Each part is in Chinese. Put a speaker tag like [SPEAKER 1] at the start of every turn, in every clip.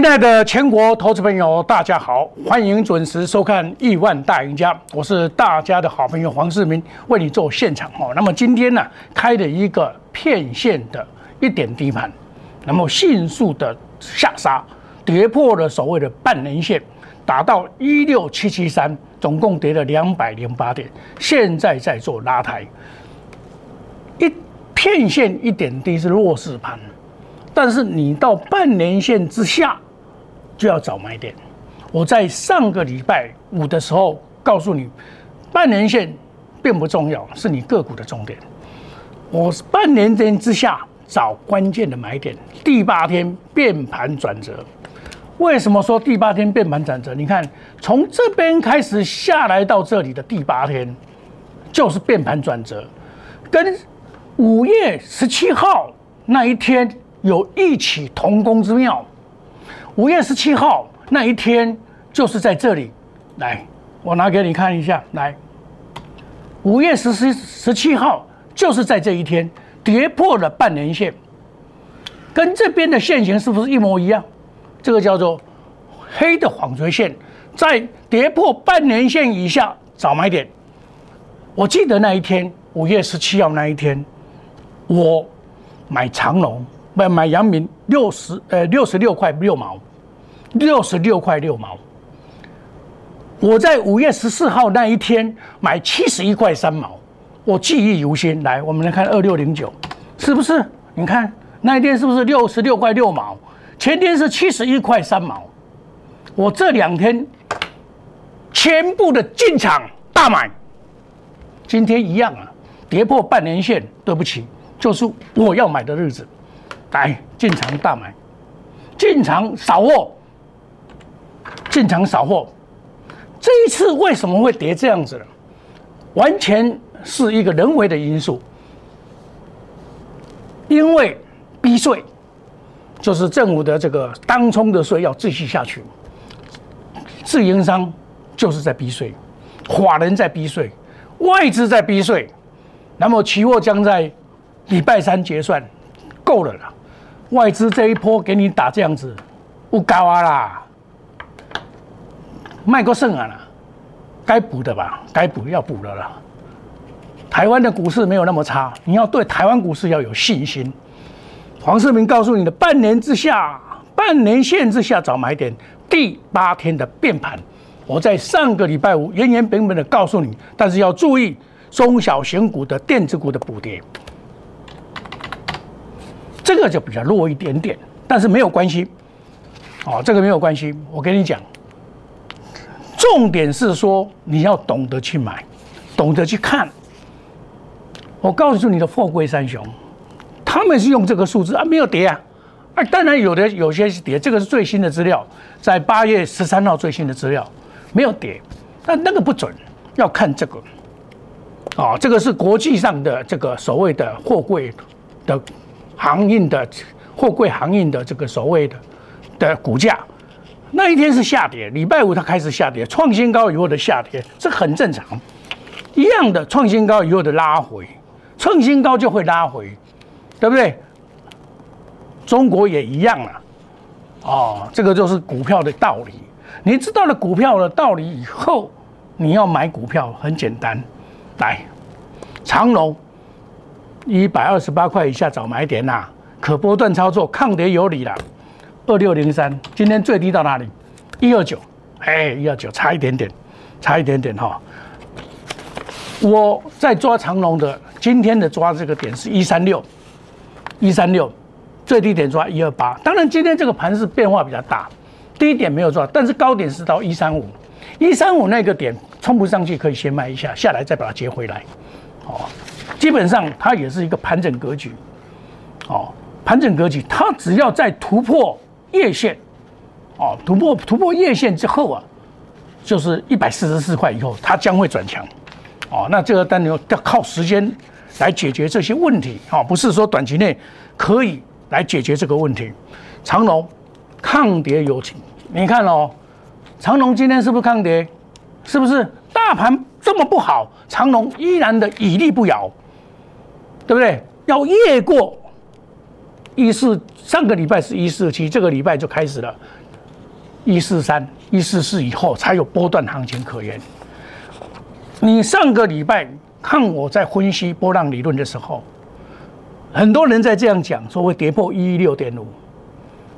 [SPEAKER 1] 亲爱的全国投资朋友，大家好，欢迎准时收看《亿万大赢家》，我是大家的好朋友黄世明，为你做现场哦。那么今天呢，开了一个片线的一点低盘，那么迅速的下杀，跌破了所谓的半年线，达到一六七七三，总共跌了两百零八点，现在在做拉抬，一片线一点低是弱势盘。但是你到半年线之下，就要找买点。我在上个礼拜五的时候告诉你，半年线并不重要，是你个股的重点。我半年线之下找关键的买点。第八天变盘转折，为什么说第八天变盘转折？你看，从这边开始下来到这里的第八天，就是变盘转折，跟五月十七号那一天。有异曲同工之妙。五月十七号那一天，就是在这里。来，我拿给你看一下。来，五月十七十七号，就是在这一天跌破了半年线，跟这边的线型是不是一模一样？这个叫做黑的纺锤线，在跌破半年线以下找买点。我记得那一天，五月十七号那一天，我买长龙。买买阳明六十呃六十六块六毛，六十六块六毛。我在五月十四号那一天买七十一块三毛，我记忆犹新。来，我们来看二六零九，是不是？你看那一天是不是六十六块六毛？前天是七十一块三毛。我这两天全部的进场大买，今天一样啊，跌破半年线，对不起，就是我要买的日子。来进场大买，进场扫货，进场扫货。这一次为什么会跌这样子呢？完全是一个人为的因素，因为逼税，就是政府的这个当冲的税要继续下去，自营商就是在逼税，法人在逼税，外资在逼税，那么期货将在礼拜三结算，够了啦。外资这一波给你打这样子，不高啊啦，卖过剩啊啦，该补的吧，该补要补了啦。台湾的股市没有那么差，你要对台湾股市要有信心。黄世明告诉你的，半年之下，半年线之下找买点，第八天的变盘，我在上个礼拜五原原本本的告诉你，但是要注意中小型股的电子股的补跌。这个就比较弱一点点，但是没有关系，哦，这个没有关系。我跟你讲，重点是说你要懂得去买，懂得去看。我告诉你的货柜三雄，他们是用这个数字啊，没有跌啊，啊，当然有的有些是跌，这个是最新的资料，在八月十三号最新的资料没有跌，但那个不准，要看这个，啊，这个是国际上的这个所谓的货柜的。航运的货柜航运的这个所谓的的股价，那一天是下跌，礼拜五它开始下跌，创新高以后的下跌，这很正常。一样的创新高以后的拉回，创新高就会拉回，对不对？中国也一样了，哦，这个就是股票的道理。你知道了股票的道理以后，你要买股票很简单，来，长隆。一百二十八块以下找买点呐，可波段操作，抗跌有理了。二六零三，今天最低到哪里？一二九，哎，一二九，差一点点，差一点点哈。我在抓长龙的，今天的抓这个点是一三六，一三六，最低点抓一二八。当然，今天这个盘是变化比较大，低点没有抓，但是高点是到一三五，一三五那个点冲不上去，可以先卖一下，下来再把它接回来，哦。基本上它也是一个盘整格局，哦，盘整格局，它只要在突破月线，哦，突破突破月线之后啊，就是一百四十四块以后，它将会转强，哦，那这个单牛要靠时间来解决这些问题，哦，不是说短期内可以来解决这个问题。长龙抗跌有情，你看哦，长龙今天是不是抗跌？是不是大盘这么不好，长龙依然的屹立不摇？对不对？要越过一四上个礼拜是一四七，这个礼拜就开始了，一四三、一四四以后才有波段行情可言。你上个礼拜看我在分析波浪理论的时候，很多人在这样讲，说会跌破一一六点五，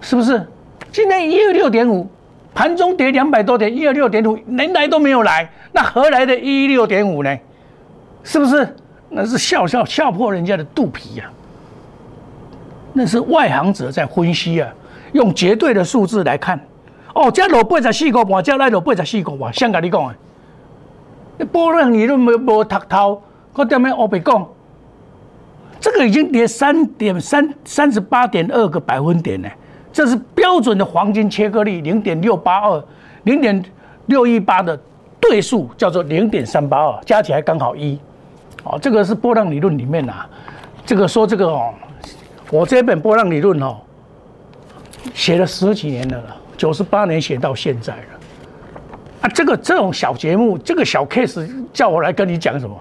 [SPEAKER 1] 是不是？今天一二六点五，盘中跌两百多点，一二六点五连来都没有来，那何来的一一六点五呢？是不是？那是笑笑笑破人家的肚皮呀！那是外行者在分析啊，用绝对的数字来看。哦，这落八十四个半，这来落八十四个半，先跟你讲啊。波浪理论没没读透，我点样我别讲。这个已经跌三点三三十八点二个百分点呢，这是标准的黄金切割率零点六八二，零点六一八的对数叫做零点三八二，加起来刚好一。哦，这个是波浪理论里面呐，这个说这个哦，我这本波浪理论哦，写了十几年了，九十八年写到现在了。啊，这个这种小节目，这个小 case 叫我来跟你讲什么？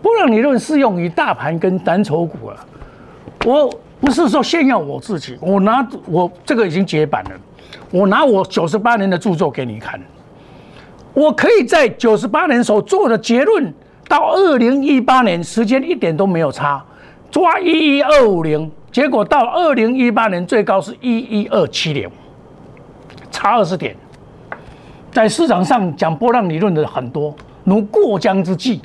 [SPEAKER 1] 波浪理论适用于大盘跟蓝筹股啊。我不是说炫耀我自己，我拿我这个已经绝版了，我拿我九十八年的著作给你看，我可以在九十八年所做的结论。到二零一八年，时间一点都没有差，抓一一二五零，结果到二零一八年最高是一一二七零，差二十点。在市场上讲波浪理论的很多，如过江之鲫，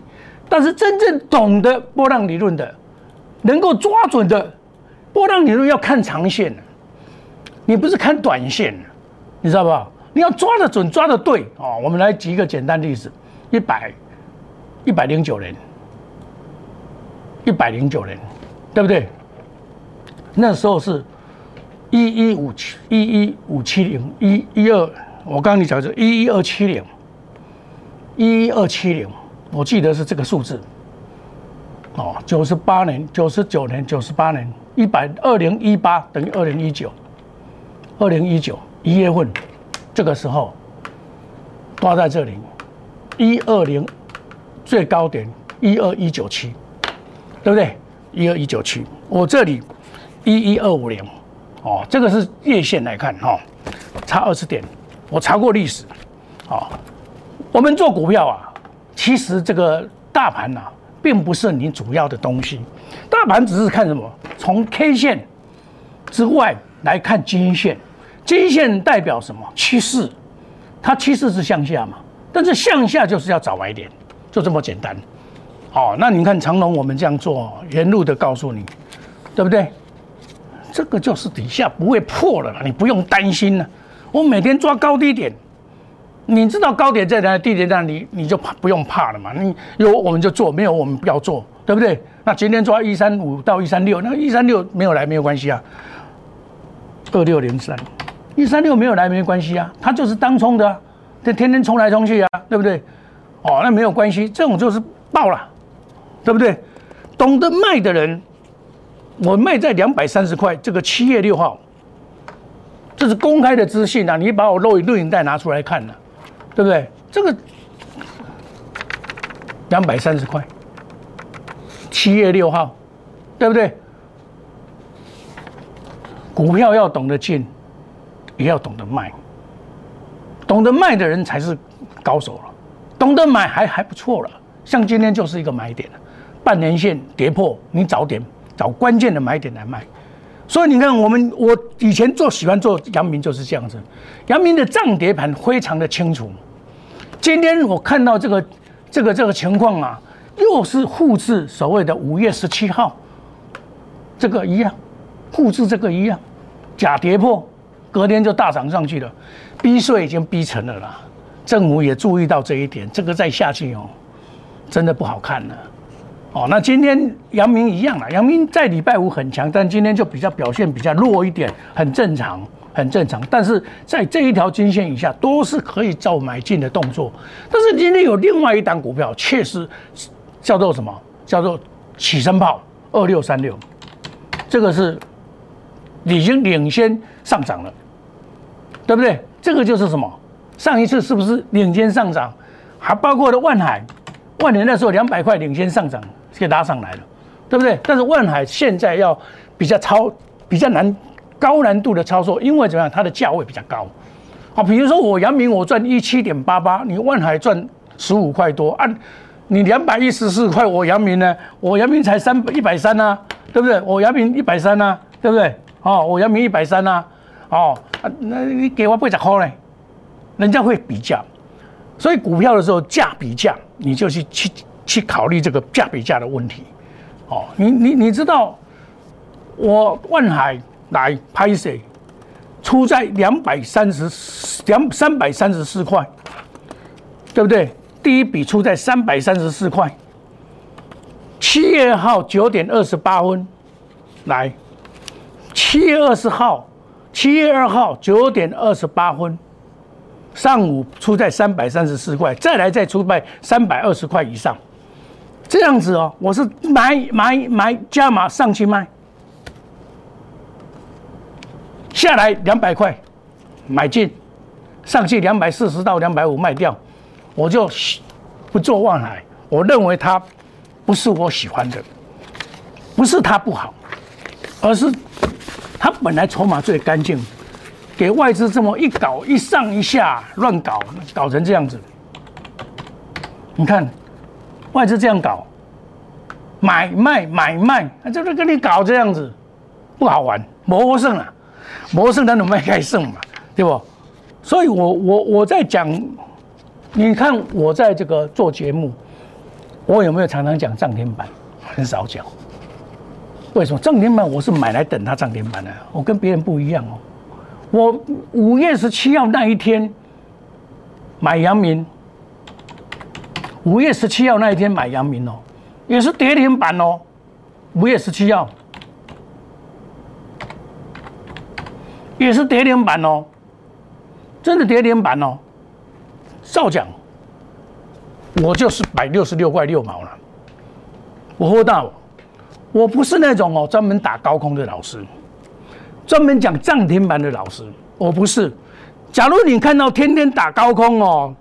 [SPEAKER 1] 但是真正懂得波浪理论的，能够抓准的波浪理论要看长线你不是看短线你知道吧？你要抓得准，抓得对啊！我们来举一个简单例子，一百。一百零九年，一百零九年，对不对？那时候是一一五七一一五七零一一二，我刚刚你讲是一一二七零，一一二七零，我记得是这个数字。哦，九十八年、九十九年、九十八年，一百二零一八等于二零一九，二零一九一月份，这个时候挂在这里，一二零。最高点一二一九七，对不对？一二一九七，我这里一一二五零，哦，这个是月线来看哈，差二十点。我查过历史，哦，我们做股票啊，其实这个大盘呐，并不是你主要的东西，大盘只是看什么？从 K 线之外来看金线，金线代表什么？趋势，它趋势是向下嘛？但是向下就是要找买点。就这么简单，哦，那你看长龙，我们这样做，沿路的告诉你，对不对？这个就是底下不会破了，你不用担心了。我每天抓高低点，你知道高点在哪，低点在哪里，你就怕不用怕了嘛。你有我们就做，没有我们不要做，对不对？那今天抓一三五到一三六，那一三六没有来没有关系啊。二六零三，一三六没有来没关系啊，它就是当冲的，这天天冲来冲去啊，对不对？哦，那没有关系，这种就是爆了，对不对？懂得卖的人，我卖在两百三十块，这个七月六号，这是公开的资讯啊！你把我录影录影带拿出来看了，对不对？这个两百三十块，七月六号，对不对？股票要懂得进，也要懂得卖，懂得卖的人才是高手了。懂得买还还不错了，像今天就是一个买点了，半年线跌破，你早点找关键的买点来卖。所以你看，我们我以前做喜欢做阳明就是这样子，阳明的涨跌盘非常的清楚。今天我看到这个这个这个情况啊，又是复制所谓的五月十七号这个一样，复制这个一样，假跌破，隔天就大涨上去了，逼税已经逼成了啦。政府也注意到这一点，这个再下去哦，真的不好看了。哦，那今天阳明一样了，阳明在礼拜五很强，但今天就比较表现比较弱一点，很正常，很正常。但是在这一条均线以下，都是可以照买进的动作。但是今天有另外一档股票，确实叫做什么？叫做起身炮二六三六，这个是已经领先上涨了，对不对？这个就是什么？上一次是不是领先上涨？还包括了万海，万年那时候两百块领先上涨，给拉上来了，对不对？但是万海现在要比较超比较难高难度的操作，因为怎么样，它的价位比较高。好，比如说我阳明我赚一七点八八，你万海赚十五块多，按你两百一十四块，我阳明呢，我阳明才三一百三呐，对不对？我阳明一百三呐，对不对？哦，我阳明一百三呐，哦，那你给我八十块呢？人家会比价，所以股票的时候价比价，你就去去去考虑这个价比价的问题。哦，你你你知道，我万海来拍谁？出在两百三十两三百三十四块，对不对？第一笔出在三百三十四块。七月号九点二十八分，来，七月二十号，七月二号九点二十八分。上午出在三百三十四块，再来再出在三百二十块以上，这样子哦，我是买买买加码上去卖，下来两百块买进，上去两百四十到两百五卖掉，我就不做望海。我认为它不是我喜欢的，不是它不好，而是它本来筹码最干净。给外资这么一搞，一上一下乱搞，搞成这样子。你看，外资这样搞，买卖买卖，就是跟你搞这样子，不好玩，魔胜啊，魔胜那种卖开胜嘛，对不？所以我我我在讲，你看我在这个做节目，我有没有常常讲涨停板？很少讲。为什么涨停板我是买来等它涨停板的？我跟别人不一样哦。我五月十七号那一天买阳明，五月十七号那一天买阳明哦，也是跌停板哦。五月十七号也是跌停板哦，真的跌停板哦。照讲，我就是买六十六块六毛了。我喝到，我不是那种哦专门打高空的老师。专门讲涨停板的老师，我不是。假如你看到天天打高空哦，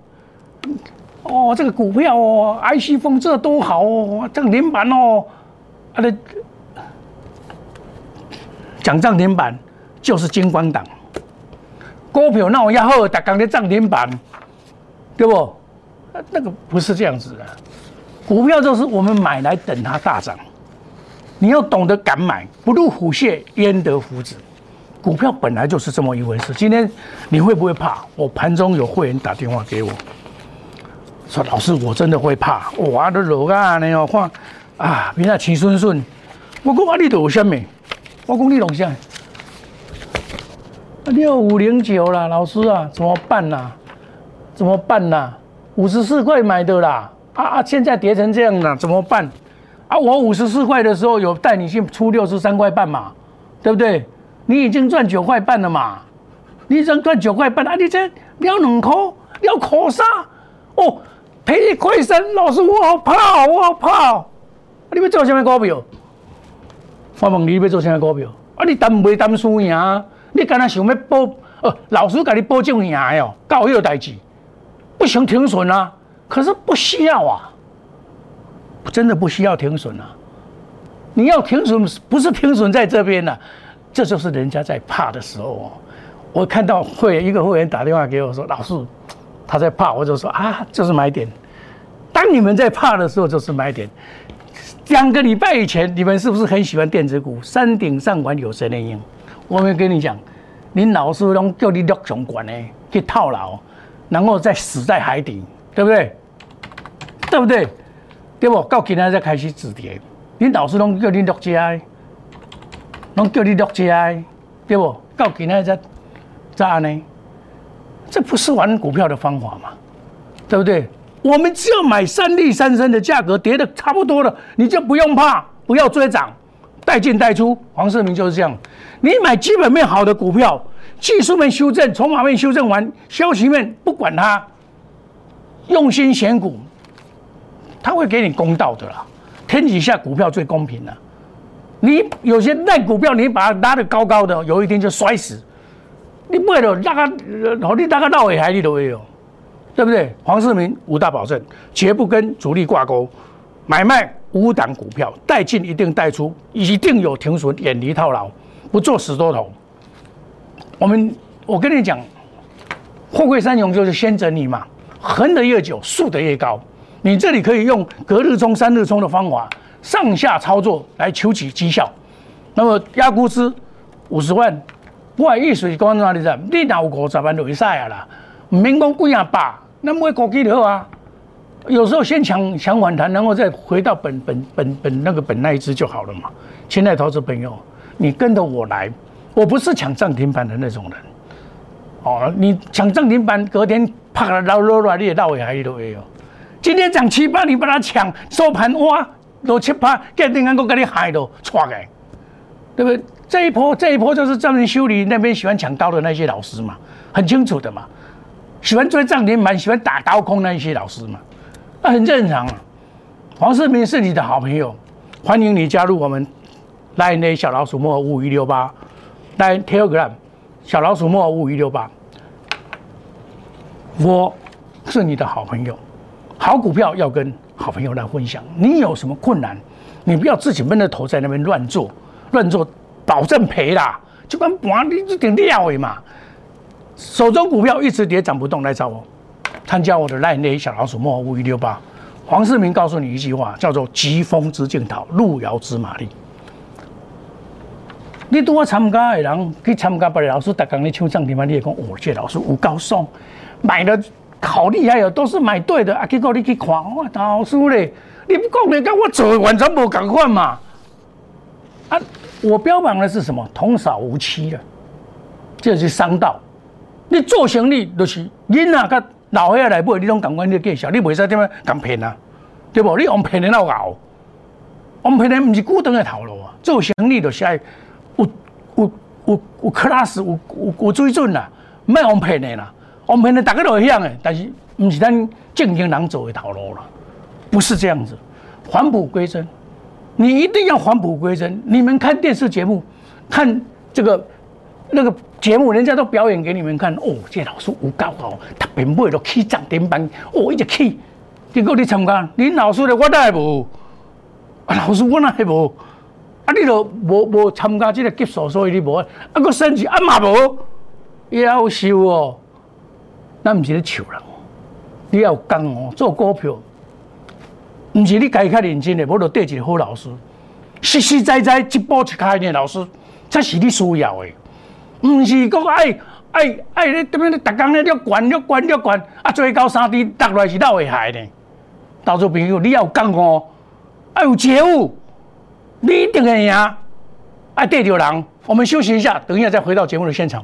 [SPEAKER 1] 哦，这个股票哦，IC 风这多好哦，涨停板哦，啊的讲涨停板就是金光党，股票那我要好，打刚的涨停板，对不？那个不是这样子的，股票就是我们买来等它大涨，你要懂得敢买，不入虎穴焉得虎子。股票本来就是这么一回事。今天你会不会怕？我盘中有会员打电话给我，说：“老师，我真的会怕。”哇，都落啊！你哦，看啊，明仔齐顺顺。我讲啊，你都有虾米？我讲你弄啥？六五零九啦，老师啊，怎么办呐？怎么办呐？五十四块买的啦，啊啊，现在跌成这样了，怎么办？啊，我五十四块的时候有带你去出六十三块半嘛，对不对？你已经赚九块半了嘛？你已经赚九块半啊！你这要两块，要考啥？哦，赔一块三，老师我好怕，我好怕。你要做什么股票？我问你要做什么股票？啊，你担袂担输赢？你干那想要保？呃，老师给你保证赢哦，搞这个代志，不行停损啊！可是不需要啊，真的不需要停损啊！你要停损，不是停损在这边呢。这就是人家在怕的时候哦。我看到会一个会员打电话给我说：“老师，他在怕。”我就说：“啊，就是买点。当你们在怕的时候，就是买点。两个礼拜以前，你们是不是很喜欢电子股？山顶上管有谁能赢？我没跟你讲，你老师拢叫你落熊管呢，去套牢，然后再死在海底，对不对？对不对？对不？到今天才开始止跌，你老师拢叫你落家。拢叫你落车，对不？到今天才咋安呢？这不是玩股票的方法嘛？对不对？我们只要买三利三升的价格跌的差不多了，你就不用怕，不要追涨，带进带出。黄世明就是这样，你买基本面好的股票，技术面修正，筹码面修正完，消息面不管它，用心选股，他会给你公道的啦。天底下股票最公平了。你有些烂股票，你把它拉得高高的，有一天就摔死。你不会的，拉个老弟拉个到尾海你都会有，对不对？黄世明五大保证，绝不跟主力挂钩，买卖五档股票，带进一定带出，一定有停损，远离套牢，不做死多头。我们我跟你讲，货柜三雄就是先整理嘛，横的越久，竖的越高。你这里可以用隔日冲、三日冲的方法，上下操作来求取绩效。那么压估值五十万，我意思是讲哪里的？你拿五十万就会使啊啦，唔免讲几啊百，那买高基就好啊。有时候先抢抢反弹，然后再回到本本本本那个本那一只就好了嘛。亲爱的投资朋友，你跟着我来，我不是抢涨停板的那种人。哦，你抢涨停板，隔天啪了捞捞来，你也捞回来都会有。今天涨七八，你把它抢收盘哇，落七八，隔天我给你害都错的，对不对？这一波这一波就是专门修理那边喜欢抢刀的那些老师嘛，很清楚的嘛，喜欢追涨停板、喜欢打刀空那一些老师嘛。那很正常啊，黄世明是你的好朋友，欢迎你加入我们来那小老鼠莫五五一六八，来 Telegram 小老鼠莫五五一六八，我是你的好朋友，好股票要跟好朋友来分享。你有什么困难，你不要自己闷着头在那边乱做，乱做保证赔啦，就跟玩你这点料嘛。手中股票一直跌涨不动，来找我。参加我的赖内小老鼠莫五一六八，黄世明告诉你一句话，叫做“疾风知劲草，路遥知马力”。你多参加的人去参加别的老师，大刚你抢涨停板，你也讲哦，这老师有高送，买的好厉害哦，都是买对的啊。结果你去看，我老师嘞，你不讲你跟我做完全无共款嘛？啊，我标榜的是什么？童叟无欺的，这是商道。你做生意就是人啊，个。老岁仔来买，你拢感官你介绍，你袂使点样咁骗啊？对不？你用骗的老熬，用骗的唔是固定的头路啊。做生意就是爱有有有有 class，有有有水准啦，唔系用骗的啦。用骗的大家都会晓的，但是唔是咱正经人走的套路了，不是这样子。返璞归真，你一定要返璞归真。你们看电视节目，看这个那个。节目人家都表演给你们看哦，这老师有高哦，特别买了起涨停板哦，一直起。结果你参加，你老师的我哪会无？啊，老师我哪会无？啊，你都无无参加这个级数，所以你无。啊，个升级啊嘛无，夭寿哦。咱唔是咧笑人，你要讲哦，做股票，唔是你家己较认真的，无就对一个好老师，实实在在一步一开的老师，才是你需要的。唔是讲爱爱爱你这边咧，逐工咧要管要管要管，啊，最高三 D 落来是老会害呢？投资朋友，你要有讲哦，要有觉悟，你一定会赢。爱对着人，我们休息一下，等一下再回到节目的现场。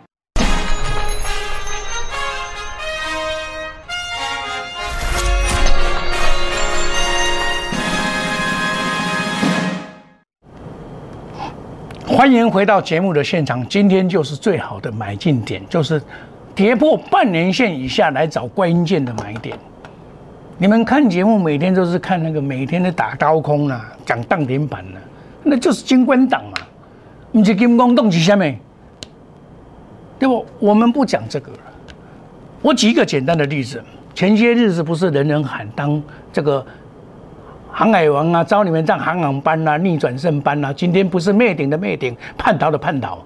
[SPEAKER 1] 欢迎回到节目的现场。今天就是最好的买进点，就是跌破半年线以下来找关键的买点。你们看节目，每天都是看那个每天的打高空啊，讲当停板啊，那就是金关党嘛，不是金光动机下面，对不？我们不讲这个了。我举一个简单的例子，前些日子不是人人喊当这个。航海王啊，招你们上航航班啊，逆转胜班啊，今天不是灭顶的灭顶，叛逃的叛逃，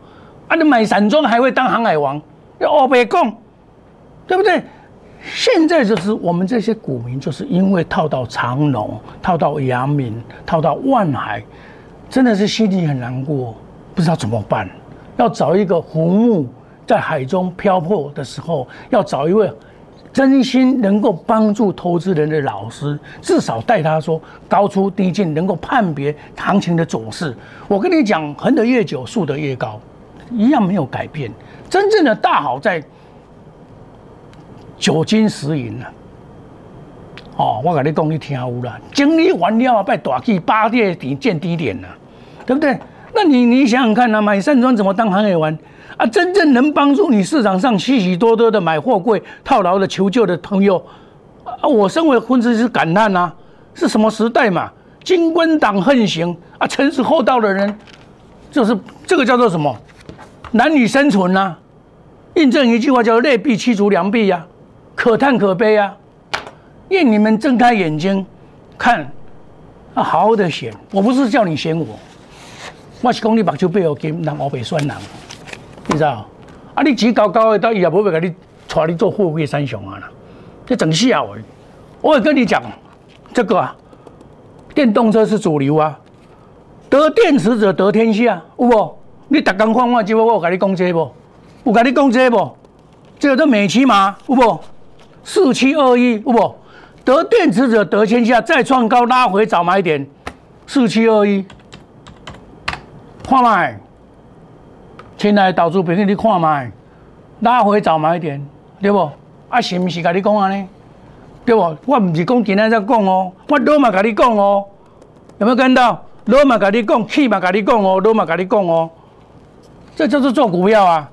[SPEAKER 1] 啊，你买散装还会当航海王？要欧北共，对不对？现在就是我们这些股民，就是因为套到长隆、套到阳明、套到万海，真的是心里很难过，不知道怎么办。要找一个浮木在海中漂泊的时候，要找一位真心能够帮助投资人的老师，至少带他说高出低进，能够判别行情的走势。我跟你讲，横得越久，竖得越高，一样没有改变。真正的大好在九金十银啊！哦，我跟你讲，你听有啦，整理完了啊，拜大气八跌底见低点了，对不对？那你你想想看啊，买山庄怎么当行业玩啊？真正能帮助你市场上许许多多的买货柜套牢的求救的朋友啊，我身为分析师感叹呐，是什么时代嘛？金官党横行啊，诚实厚道的人，就是这个叫做什么？男女生存呐？印证一句话叫“劣币驱逐良币”呀，可叹可悲啊！愿你们睁开眼睛看啊，好好的选。我不是叫你选我。我是讲你目睭背后金，人后背酸人，知道？啊，你钱高高的，到伊也不会给你带你做货柜三雄啊啦，这整笑话。我也跟你讲，这个啊，电动车是主流啊，得电池者得天下，有无？你逐工看我直播，我有跟你讲这无？有跟你讲这无？这个都美骑马，有无？四七二一，有无？得电池者得天下，再创高拉回早买点，四七二一。看卖，亲爱的投资朋友，你看卖，拉回早买点，对不？啊，是毋是甲你讲安尼？对不？我毋是讲今仔才讲哦，我老嘛甲你讲哦，有没有看到？老嘛甲你讲，气嘛甲你讲哦，老嘛甲你讲哦，这就是做股票啊，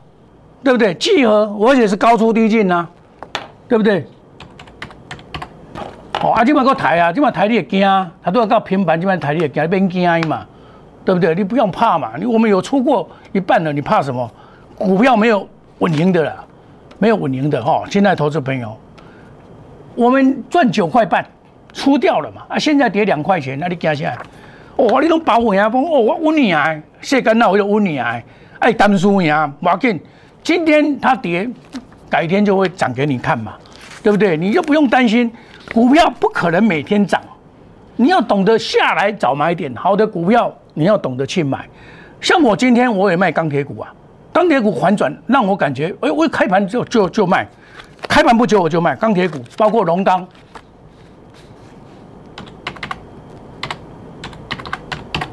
[SPEAKER 1] 对不对？契合，而且是高出低进呐，对不对？哦，啊，今摆个抬啊，今摆抬你会惊，它都要到平盘，今摆抬你会惊，免惊伊嘛。对不对？你不用怕嘛，你我们有出过一半了，你怕什么？股票没有稳赢的了，没有稳赢的哈。现在投资朋友，我们赚九块半出掉了嘛，啊，现在跌两块钱，那你惊起来？哦，你拢保我呀？风哦，我稳你啊，谢干那我就稳你啊，哎，单输呀，马紧，今天它跌，改天就会涨给你看嘛，对不对？你就不用担心，股票不可能每天涨，你要懂得下来找买点，好的股票。你要懂得去买，像我今天我也卖钢铁股啊，钢铁股反转让我感觉，哎，我一开盘就就就卖，开盘不久我就卖钢铁股，包括龙钢，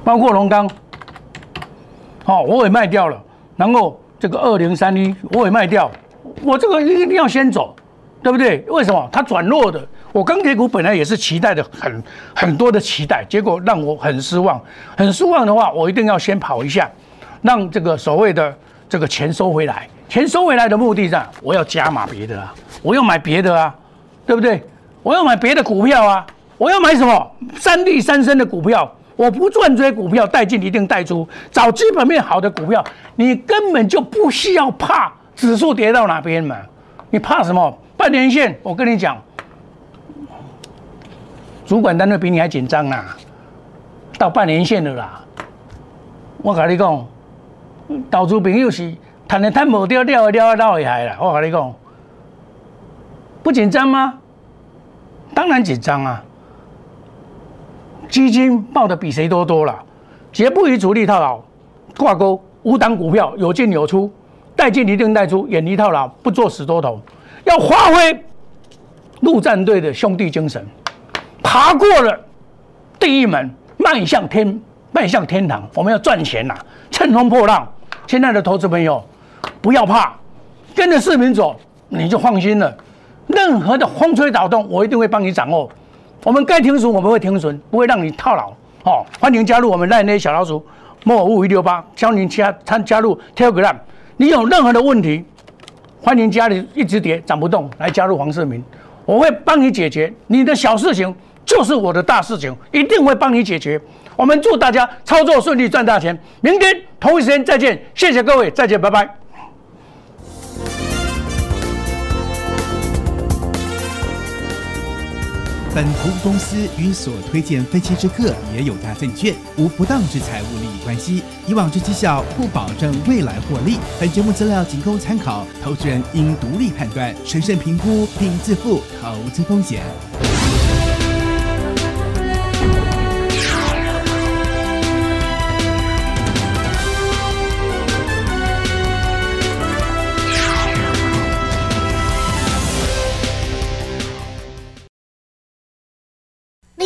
[SPEAKER 1] 包括龙钢，好，我也卖掉了，然后这个二零三一我也卖掉，我这个一定要先走，对不对？为什么？它转弱的。我钢铁股本来也是期待的很很多的期待，结果让我很失望。很失望的话，我一定要先跑一下，让这个所谓的这个钱收回来。钱收回来的目的上，我要加码别的啊，我要买别的啊，对不对？我要买别的股票啊，我要买什么三利三升的股票？我不赚这些股票，带进一定带出，找基本面好的股票，你根本就不需要怕指数跌到哪边嘛？你怕什么？半年线，我跟你讲。主管单位比你还紧张啦，到半年线了啦。我跟你讲，投资朋友是赚的赚无掉，掉的掉啊，老厉害啦。我跟你讲，不紧张吗？当然紧张啊。基金报的比谁多多了，绝不与主力套牢挂钩，无档股票有进有出，带进一定带出，远离套牢，不做死多头，要发挥陆战队的兄弟精神。爬过了第一门，迈向天，迈向天堂。我们要赚钱呐，乘风破浪。亲爱的投资朋友，不要怕，跟着市民走，你就放心了。任何的风吹草动，我一定会帮你掌握。我们该停损，我们会停损，不会让你套牢。哦，欢迎加入我们赖内小老鼠莫五五一六八，教您加参加入 Telegram。你有任何的问题，欢迎家里一直跌涨不动，来加入黄世明，我会帮你解决你的小事情。就是我的大事情，一定会帮你解决。我们祝大家操作顺利，赚大钱。明天同一时间再见，谢谢各位，再见，拜拜。
[SPEAKER 2] 本投资公司与所推荐分期之客也有大证券无不当之财务利益关系，以往之绩效不保证未来获利。本节目资料仅供参考，投资人应独立判断、审慎评估并自负投资风险。